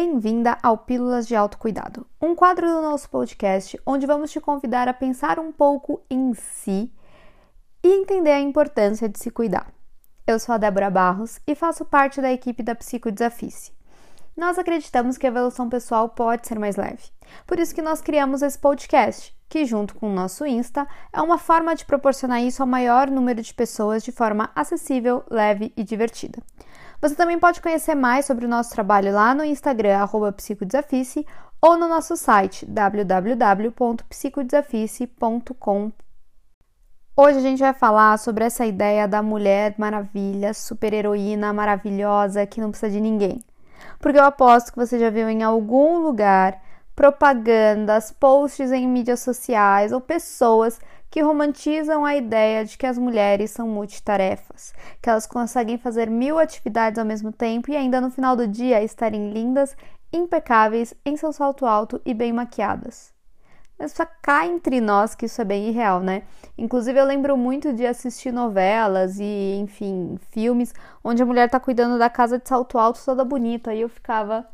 Bem-vinda ao Pílulas de Autocuidado, um quadro do nosso podcast onde vamos te convidar a pensar um pouco em si e entender a importância de se cuidar. Eu sou a Débora Barros e faço parte da equipe da Psicodesafice. Nós acreditamos que a evolução pessoal pode ser mais leve. Por isso que nós criamos esse podcast, que junto com o nosso Insta é uma forma de proporcionar isso ao maior número de pessoas de forma acessível, leve e divertida. Você também pode conhecer mais sobre o nosso trabalho lá no Instagram, psicodesafice, ou no nosso site www.psicodesafice.com. Hoje a gente vai falar sobre essa ideia da mulher maravilha, super heroína, maravilhosa, que não precisa de ninguém. Porque eu aposto que você já viu em algum lugar propagandas, posts em mídias sociais ou pessoas que romantizam a ideia de que as mulheres são multitarefas, que elas conseguem fazer mil atividades ao mesmo tempo e ainda no final do dia estarem lindas, impecáveis, em seu salto alto e bem maquiadas. Mas só cá entre nós que isso é bem irreal, né? Inclusive eu lembro muito de assistir novelas e, enfim, filmes onde a mulher tá cuidando da casa de salto alto toda bonita. Aí eu ficava,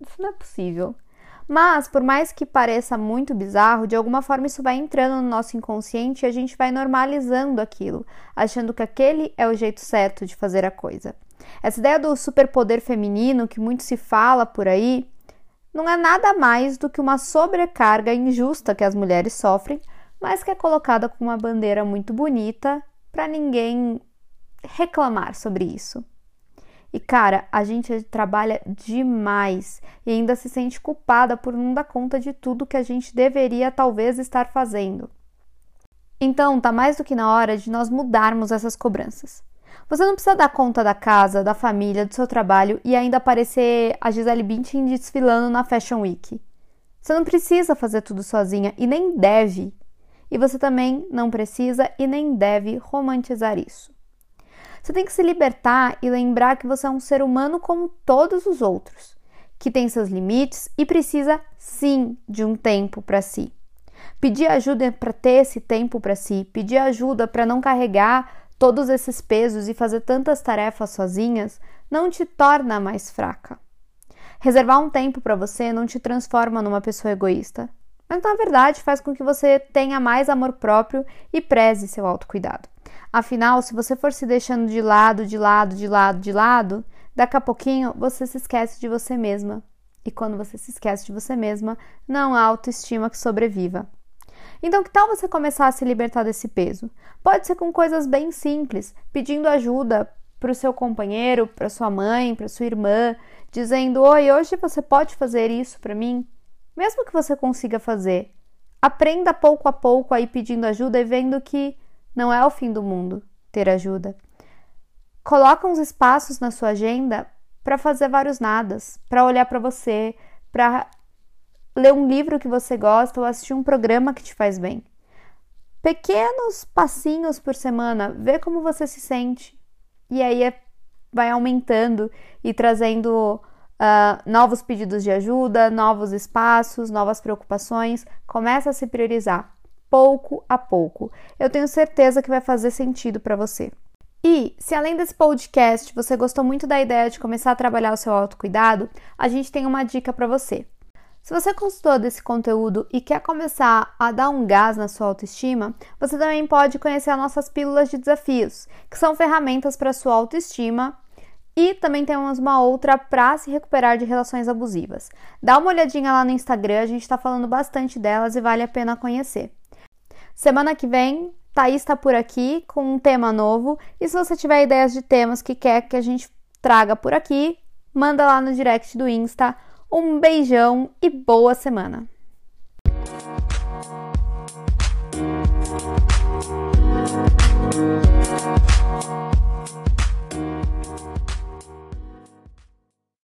isso não é possível. Mas, por mais que pareça muito bizarro, de alguma forma isso vai entrando no nosso inconsciente e a gente vai normalizando aquilo, achando que aquele é o jeito certo de fazer a coisa. Essa ideia do superpoder feminino que muito se fala por aí não é nada mais do que uma sobrecarga injusta que as mulheres sofrem, mas que é colocada com uma bandeira muito bonita para ninguém reclamar sobre isso. E cara, a gente trabalha demais e ainda se sente culpada por não dar conta de tudo que a gente deveria talvez estar fazendo. Então, tá mais do que na hora de nós mudarmos essas cobranças. Você não precisa dar conta da casa, da família, do seu trabalho e ainda aparecer a Gisele Bündchen desfilando na Fashion Week. Você não precisa fazer tudo sozinha e nem deve. E você também não precisa e nem deve romantizar isso. Você tem que se libertar e lembrar que você é um ser humano como todos os outros, que tem seus limites e precisa sim de um tempo para si. Pedir ajuda para ter esse tempo para si, pedir ajuda para não carregar todos esses pesos e fazer tantas tarefas sozinhas não te torna mais fraca. Reservar um tempo para você não te transforma numa pessoa egoísta, mas na verdade faz com que você tenha mais amor próprio e preze seu autocuidado. Afinal, se você for se deixando de lado, de lado, de lado, de lado, daqui a pouquinho você se esquece de você mesma. E quando você se esquece de você mesma, não há autoestima que sobreviva. Então, que tal você começar a se libertar desse peso? Pode ser com coisas bem simples, pedindo ajuda para o seu companheiro, para sua mãe, para sua irmã, dizendo: Oi, hoje você pode fazer isso para mim? Mesmo que você consiga fazer, aprenda pouco a pouco aí pedindo ajuda e vendo que não é o fim do mundo ter ajuda. Coloca uns espaços na sua agenda para fazer vários nadas, para olhar para você, para ler um livro que você gosta ou assistir um programa que te faz bem. Pequenos passinhos por semana, vê como você se sente. E aí é, vai aumentando e trazendo uh, novos pedidos de ajuda, novos espaços, novas preocupações. Começa a se priorizar pouco a pouco. Eu tenho certeza que vai fazer sentido para você. E se além desse podcast você gostou muito da ideia de começar a trabalhar o seu autocuidado, a gente tem uma dica para você. Se você gostou desse conteúdo e quer começar a dar um gás na sua autoestima, você também pode conhecer as nossas pílulas de desafios, que são ferramentas para sua autoestima e também temos uma outra para se recuperar de relações abusivas. Dá uma olhadinha lá no Instagram, a gente está falando bastante delas e vale a pena conhecer. Semana que vem, Thaís está por aqui com um tema novo. E se você tiver ideias de temas que quer que a gente traga por aqui, manda lá no direct do Insta. Um beijão e boa semana!